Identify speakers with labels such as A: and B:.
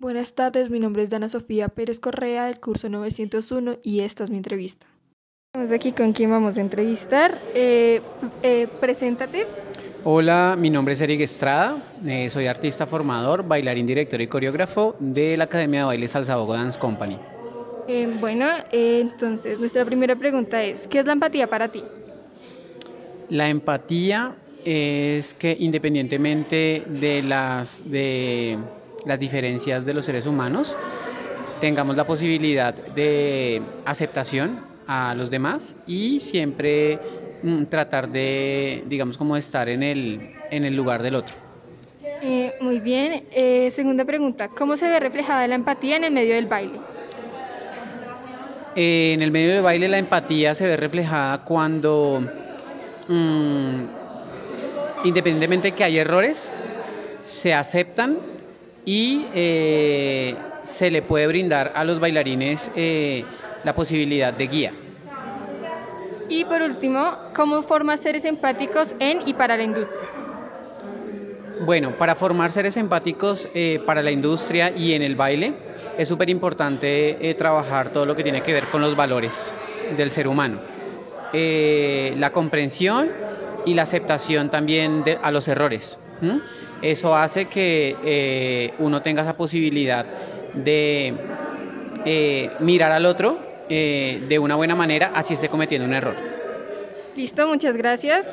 A: Buenas tardes, mi nombre es Dana Sofía Pérez Correa del curso 901 y esta es mi entrevista.
B: Estamos aquí con quien vamos a entrevistar. Eh, eh, preséntate.
C: Hola, mi nombre es Eric Estrada, eh, soy artista formador, bailarín, director y coreógrafo de la Academia de Baile Salsa Bogo Dance Company.
B: Eh, bueno, eh, entonces nuestra primera pregunta es, ¿qué es la empatía para ti?
C: La empatía es que independientemente de las, de las diferencias de los seres humanos, tengamos la posibilidad de aceptación a los demás y siempre mm, tratar de, digamos, como estar en el, en el lugar del otro.
B: Eh, muy bien. Eh, segunda pregunta, ¿cómo se ve reflejada la empatía en el medio del baile?
C: Eh, en el medio del baile la empatía se ve reflejada cuando, mm, independientemente de que hay errores, se aceptan y eh, se le puede brindar a los bailarines eh, la posibilidad de guía.
B: Y por último, ¿cómo forma seres empáticos en y para la industria?
C: Bueno, para formar seres empáticos eh, para la industria y en el baile es súper importante eh, trabajar todo lo que tiene que ver con los valores del ser humano. Eh, la comprensión y la aceptación también de- a los errores. Eso hace que eh, uno tenga esa posibilidad de eh, mirar al otro eh, de una buena manera, así esté cometiendo un error.
B: Listo, muchas gracias.